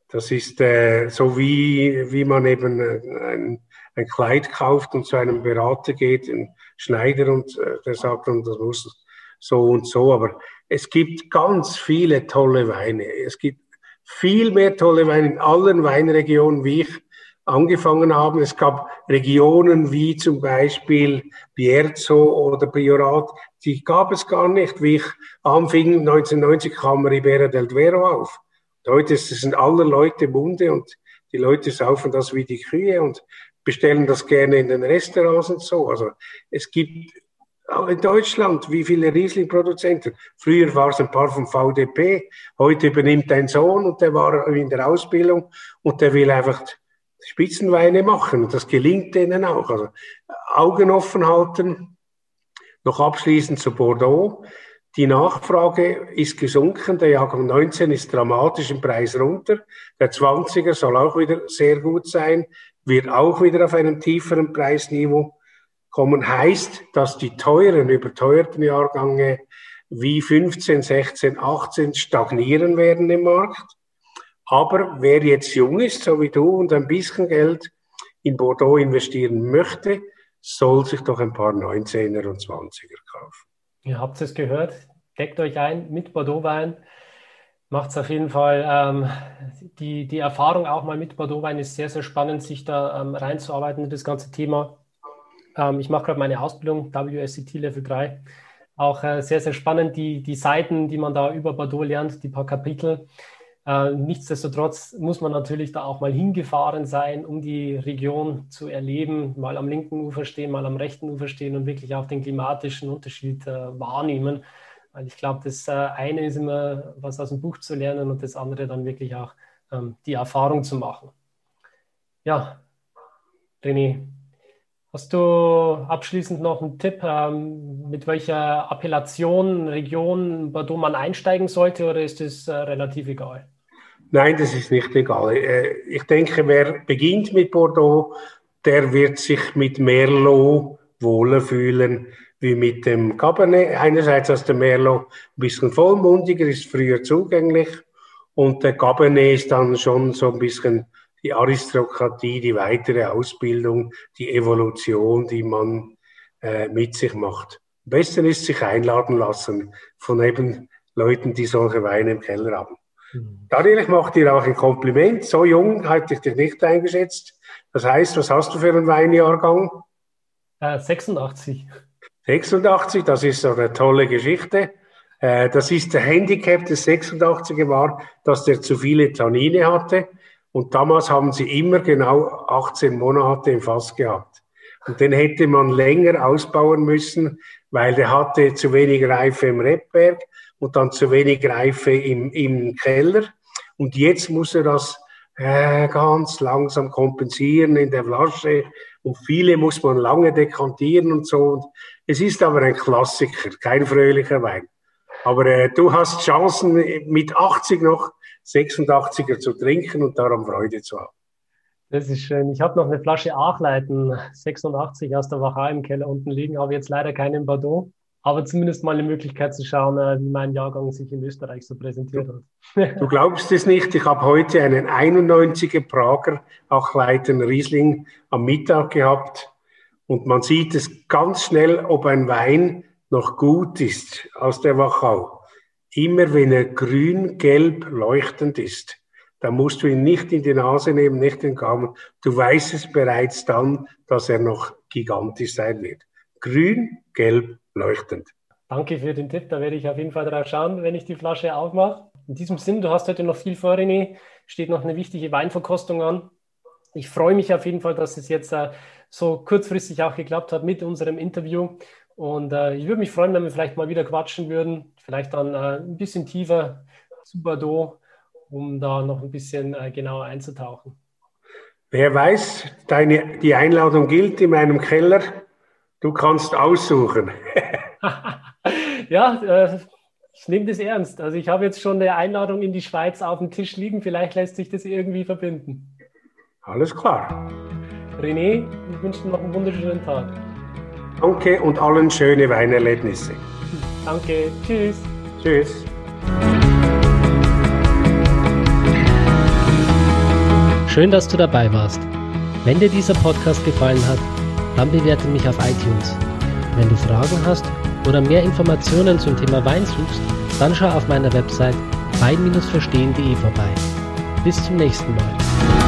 Das ist äh, so wie, wie man eben äh, ein, ein Kleid kauft und zu einem Berater geht, ein Schneider, und äh, der sagt dann, das muss so und so. Aber es gibt ganz viele tolle Weine. Es gibt viel mehr tolle Weine in allen Weinregionen, wie ich angefangen habe. Es gab Regionen wie zum Beispiel Bierzo oder Priorat, die gab es gar nicht. Wie ich anfing, 1990 kam Ribera del Duero auf. Heute ist es in aller Leute Munde und die Leute saufen das wie die Kühe und bestellen das gerne in den Restaurants und so. Also es gibt auch in Deutschland, wie viele Riesling-Produzenten. Früher war es ein paar vom VDP, heute übernimmt ein Sohn und der war in der Ausbildung und der will einfach Spitzenweine machen. Und das gelingt denen auch. Also Augen offen halten. Noch abschließend zu Bordeaux. Die Nachfrage ist gesunken. Der Jahrgang 19 ist dramatisch im Preis runter. Der 20er soll auch wieder sehr gut sein wird auch wieder auf einem tieferen Preisniveau kommen. Heißt, dass die teuren, überteuerten Jahrgänge wie 15, 16, 18 stagnieren werden im Markt. Aber wer jetzt jung ist, so wie du, und ein bisschen Geld in Bordeaux investieren möchte, soll sich doch ein paar 19er und 20er kaufen. Ihr habt es gehört. Deckt euch ein mit Bordeaux-Wein. Macht es auf jeden Fall. Ähm, die, die Erfahrung auch mal mit Bordeaux-Wein ist sehr, sehr spannend, sich da ähm, reinzuarbeiten in das ganze Thema. Ähm, ich mache gerade meine Ausbildung, WSCT Level 3. Auch äh, sehr, sehr spannend, die, die Seiten, die man da über Bordeaux lernt, die paar Kapitel. Äh, nichtsdestotrotz muss man natürlich da auch mal hingefahren sein, um die Region zu erleben, mal am linken Ufer stehen, mal am rechten Ufer stehen und wirklich auch den klimatischen Unterschied äh, wahrnehmen. Weil ich glaube, das äh, eine ist immer, was aus dem Buch zu lernen und das andere dann wirklich auch ähm, die Erfahrung zu machen. Ja, René, hast du abschließend noch einen Tipp, ähm, mit welcher Appellation, Region Bordeaux man einsteigen sollte oder ist es äh, relativ egal? Nein, das ist nicht egal. Äh, ich denke, wer beginnt mit Bordeaux, der wird sich mit Merlot wohler fühlen wie mit dem Cabernet. Einerseits ist der Merlot ein bisschen vollmundiger, ist früher zugänglich und der Cabernet ist dann schon so ein bisschen die Aristokratie, die weitere Ausbildung, die Evolution, die man äh, mit sich macht. Am besten ist sich einladen lassen von eben Leuten, die solche Weine im Keller haben. Mhm. Daniel, ich mache dir auch ein Kompliment. So jung hatte ich dich nicht eingeschätzt. Das heißt, was hast du für einen Weinjahrgang? Äh, 86. 86, das ist so eine tolle Geschichte. Äh, das ist der Handicap des 86er war, dass der zu viele Tannine hatte. Und damals haben sie immer genau 18 Monate im Fass gehabt. Und den hätte man länger ausbauen müssen, weil der hatte zu wenig Reife im Rebberg und dann zu wenig Reife im, im Keller. Und jetzt muss er das äh, ganz langsam kompensieren in der Flasche. Und viele muss man lange dekantieren und so. Und es ist aber ein Klassiker, kein fröhlicher Wein. Aber äh, du hast Chancen, mit 80 noch 86er zu trinken und daran Freude zu haben. Das ist schön. Ich habe noch eine Flasche Achleiten 86 aus der Wacha im Keller unten liegen, habe jetzt leider keinen Bordeaux aber zumindest mal eine Möglichkeit zu schauen, äh, wie mein Jahrgang sich in Österreich so präsentiert hat. Du glaubst es nicht, ich habe heute einen 91er Prager Achleiten Riesling am Mittag gehabt und man sieht es ganz schnell, ob ein Wein noch gut ist aus der Wachau. Immer wenn er grün-gelb leuchtend ist, dann musst du ihn nicht in die Nase nehmen, nicht in den Gaumen. Du weißt es bereits dann, dass er noch gigantisch sein wird. Grün, gelb, leuchtend. Danke für den Tipp, da werde ich auf jeden Fall drauf schauen, wenn ich die Flasche aufmache. In diesem Sinn, du hast heute noch viel vor, René, steht noch eine wichtige Weinverkostung an. Ich freue mich auf jeden Fall, dass es jetzt äh, so kurzfristig auch geklappt hat mit unserem Interview. Und äh, ich würde mich freuen, wenn wir vielleicht mal wieder quatschen würden, vielleicht dann äh, ein bisschen tiefer zu Bordeaux, um da noch ein bisschen genauer einzutauchen. Wer weiß, deine, die Einladung gilt in meinem Keller. Du kannst aussuchen. ja, ich nehme das ernst. Also ich habe jetzt schon eine Einladung in die Schweiz auf dem Tisch liegen. Vielleicht lässt sich das irgendwie verbinden. Alles klar. René, ich wünsche dir noch einen wunderschönen Tag. Danke und allen schöne Weinerlebnisse. Danke. Tschüss. Tschüss. Schön, dass du dabei warst. Wenn dir dieser Podcast gefallen hat, dann bewerte mich auf iTunes. Wenn du Fragen hast oder mehr Informationen zum Thema Wein suchst, dann schau auf meiner Website wein-verstehen.de vorbei. Bis zum nächsten Mal.